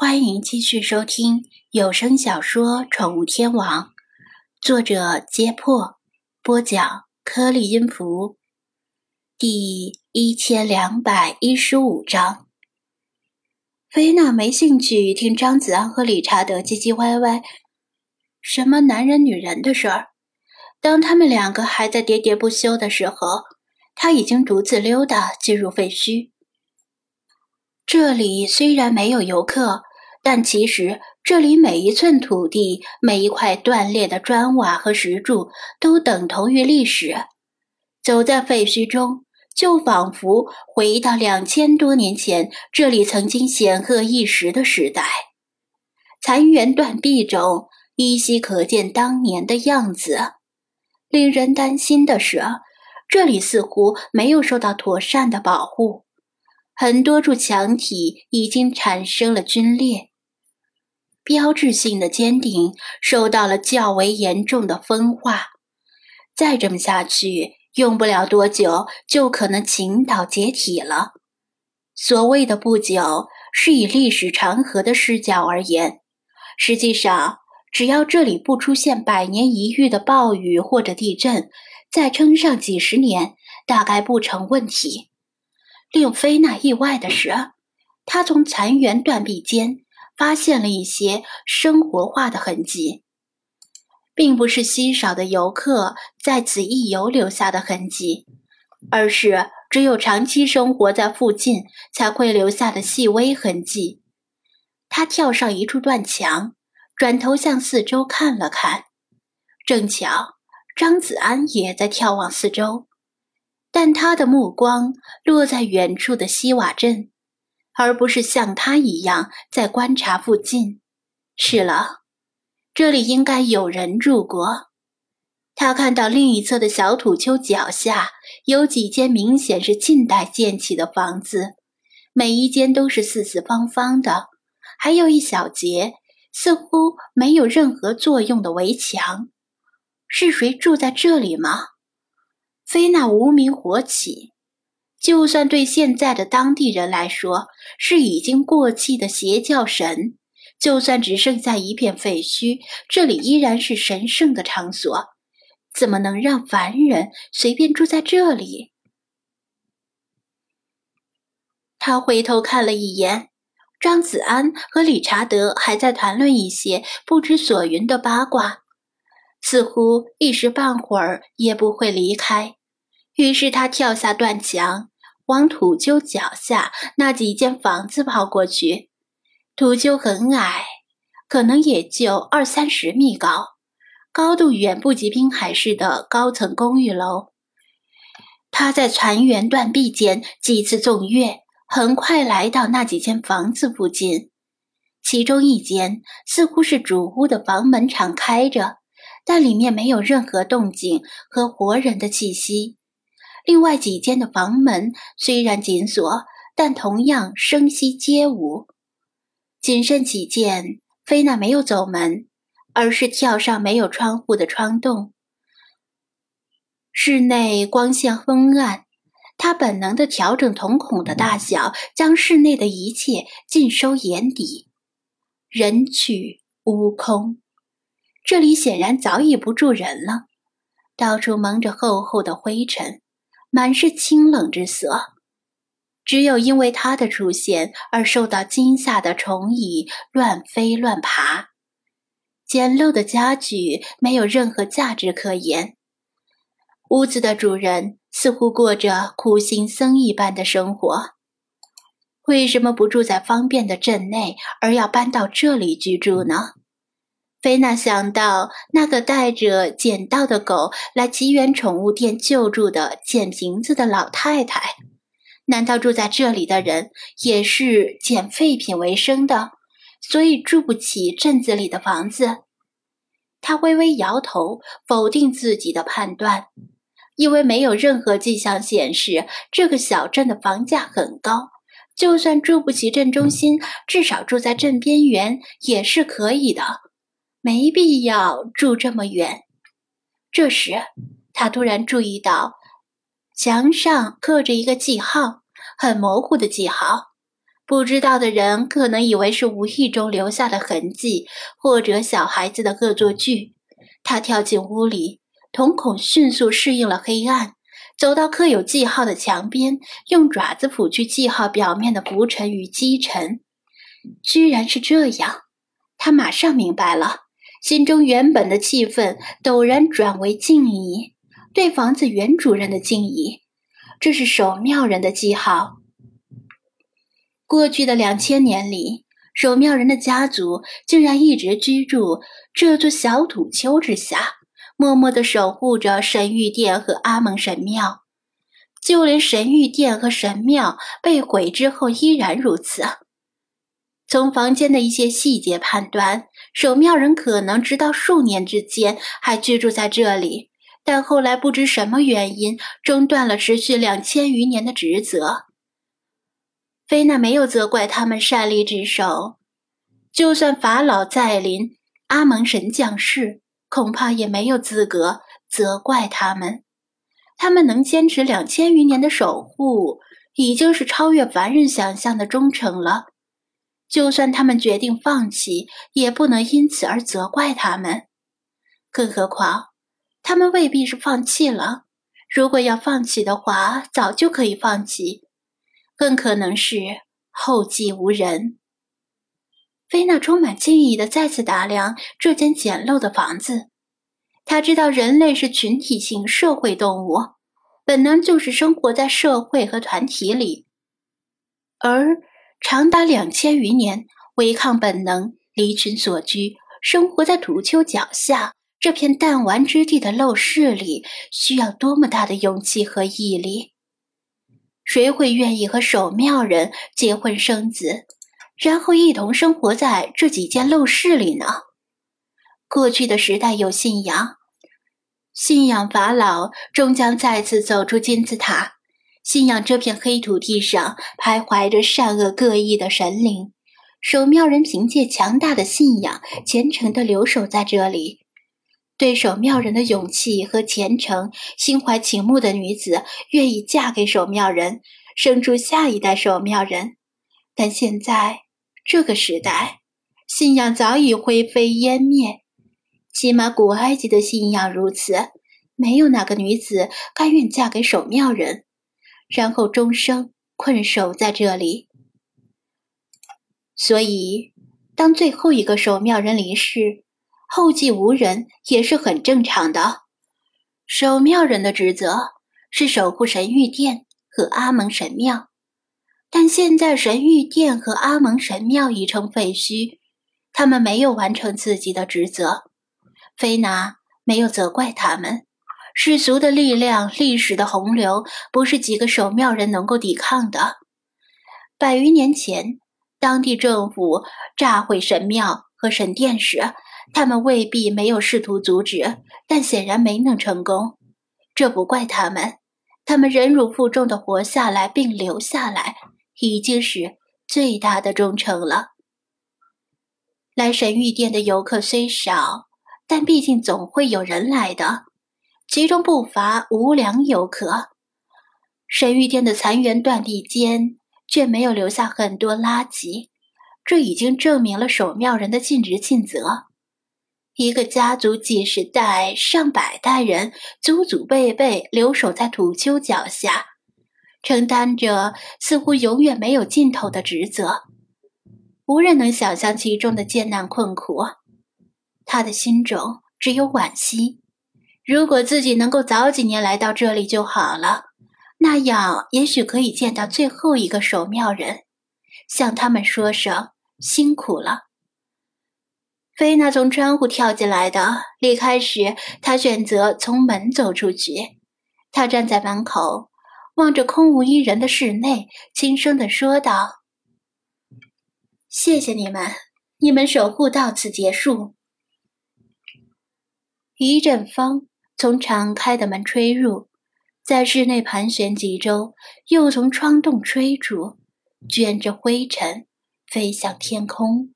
欢迎继续收听有声小说《宠物天王》，作者：揭破，播讲：颗粒音符，第一千两百一十五章。菲娜没兴趣听张子安和理查德唧唧歪歪，什么男人女人的事儿。当他们两个还在喋喋不休的时候，他已经独自溜达进入废墟。这里虽然没有游客。但其实，这里每一寸土地、每一块断裂的砖瓦和石柱，都等同于历史。走在废墟中，就仿佛回到两千多年前，这里曾经显赫一时的时代。残垣断壁中，依稀可见当年的样子。令人担心的是，这里似乎没有受到妥善的保护，很多处墙体已经产生了龟裂。标志性的尖顶受到了较为严重的风化，再这么下去，用不了多久就可能倾倒解体了。所谓的不久，是以历史长河的视角而言，实际上，只要这里不出现百年一遇的暴雨或者地震，再撑上几十年，大概不成问题。令菲娜意外的是，他从残垣断壁间。发现了一些生活化的痕迹，并不是稀少的游客在此一游留下的痕迹，而是只有长期生活在附近才会留下的细微痕迹。他跳上一处断墙，转头向四周看了看，正巧张子安也在眺望四周，但他的目光落在远处的西瓦镇。而不是像他一样在观察附近。是了，这里应该有人住过。他看到另一侧的小土丘脚下有几间明显是近代建起的房子，每一间都是四四方方的，还有一小节似乎没有任何作用的围墙。是谁住在这里吗？菲娜无名火起。就算对现在的当地人来说是已经过气的邪教神，就算只剩下一片废墟，这里依然是神圣的场所，怎么能让凡人随便住在这里？他回头看了一眼，张子安和理查德还在谈论一些不知所云的八卦，似乎一时半会儿也不会离开。于是他跳下断墙，往土丘脚下那几间房子跑过去。土丘很矮，可能也就二三十米高，高度远不及滨海市的高层公寓楼。他在残垣断壁间几次纵跃，很快来到那几间房子附近。其中一间似乎是主屋的房门敞开着，但里面没有任何动静和活人的气息。另外几间的房门虽然紧锁，但同样声息皆无。谨慎起见，菲娜没有走门，而是跳上没有窗户的窗洞。室内光线昏暗，他本能地调整瞳孔的大小，将室内的一切尽收眼底。人去屋空，这里显然早已不住人了，到处蒙着厚厚的灰尘。满是清冷之色，只有因为他的出现而受到惊吓的虫蚁乱飞乱爬。简陋的家具没有任何价值可言。屋子的主人似乎过着苦行僧一般的生活。为什么不住在方便的镇内，而要搬到这里居住呢？菲娜想到那个带着捡到的狗来吉缘宠物店救助的捡瓶子的老太太，难道住在这里的人也是捡废品为生的，所以住不起镇子里的房子？他微微摇头，否定自己的判断，因为没有任何迹象显示这个小镇的房价很高，就算住不起镇中心，至少住在镇边缘也是可以的。没必要住这么远。这时，他突然注意到墙上刻着一个记号，很模糊的记号。不知道的人可能以为是无意中留下的痕迹，或者小孩子的恶作剧。他跳进屋里，瞳孔迅速适应了黑暗，走到刻有记号的墙边，用爪子抚去记号表面的浮尘与积尘。居然是这样，他马上明白了，心中原本的气愤陡然转为敬意，对房子原主人的敬意。这是守庙人的记号。过去的两千年里，守庙人的家族竟然一直居住这座小土丘之下，默默地守护着神玉殿和阿蒙神庙。就连神玉殿和神庙被毁之后，依然如此。从房间的一些细节判断，守庙人可能直到数年之间还居住在这里，但后来不知什么原因中断了持续两千余年的职责。菲娜没有责怪他们擅离职守，就算法老再临，阿蒙神降世，恐怕也没有资格责怪他们。他们能坚持两千余年的守护，已经是超越凡人想象的忠诚了。就算他们决定放弃，也不能因此而责怪他们。更何况，他们未必是放弃了。如果要放弃的话，早就可以放弃。更可能是后继无人。菲娜充满敬意地再次打量这间简陋的房子。他知道人类是群体性社会动物，本能就是生活在社会和团体里。而长达两千余年违抗本能、离群所居，生活在土丘脚下这片弹丸之地的陋室里，需要多么大的勇气和毅力！谁会愿意和守庙人结婚生子，然后一同生活在这几间陋室里呢？过去的时代有信仰，信仰法老终将再次走出金字塔，信仰这片黑土地上徘徊着善恶各异的神灵。守庙人凭借强大的信仰，虔诚地留守在这里。对守庙人的勇气和虔诚，心怀倾慕的女子愿意嫁给守庙人，生出下一代守庙人。但现在这个时代，信仰早已灰飞烟灭，起码古埃及的信仰如此。没有哪个女子甘愿嫁给守庙人，然后终生困守在这里。所以，当最后一个守庙人离世，后继无人也是很正常的。守庙人的职责是守护神玉殿和阿蒙神庙，但现在神玉殿和阿蒙神庙已成废墟，他们没有完成自己的职责。菲娜没有责怪他们，世俗的力量、历史的洪流，不是几个守庙人能够抵抗的。百余年前，当地政府炸毁神庙和神殿时。他们未必没有试图阻止，但显然没能成功。这不怪他们，他们忍辱负重的活下来并留下来，已经是最大的忠诚了。来神玉殿的游客虽少，但毕竟总会有人来的，其中不乏无良游客。神玉殿的残垣断壁间，却没有留下很多垃圾，这已经证明了守庙人的尽职尽责。一个家族几十代、上百代人，祖祖辈辈留守在土丘脚下，承担着似乎永远没有尽头的职责。无人能想象其中的艰难困苦。他的心中只有惋惜。如果自己能够早几年来到这里就好了，那样也许可以见到最后一个守庙人，向他们说声辛苦了。菲娜从窗户跳进来的。离开时，她选择从门走出去。她站在门口，望着空无一人的室内，轻声地说道：“谢谢你们，你们守护到此结束。”一阵风从敞开的门吹入，在室内盘旋几周，又从窗洞吹出，卷着灰尘飞向天空。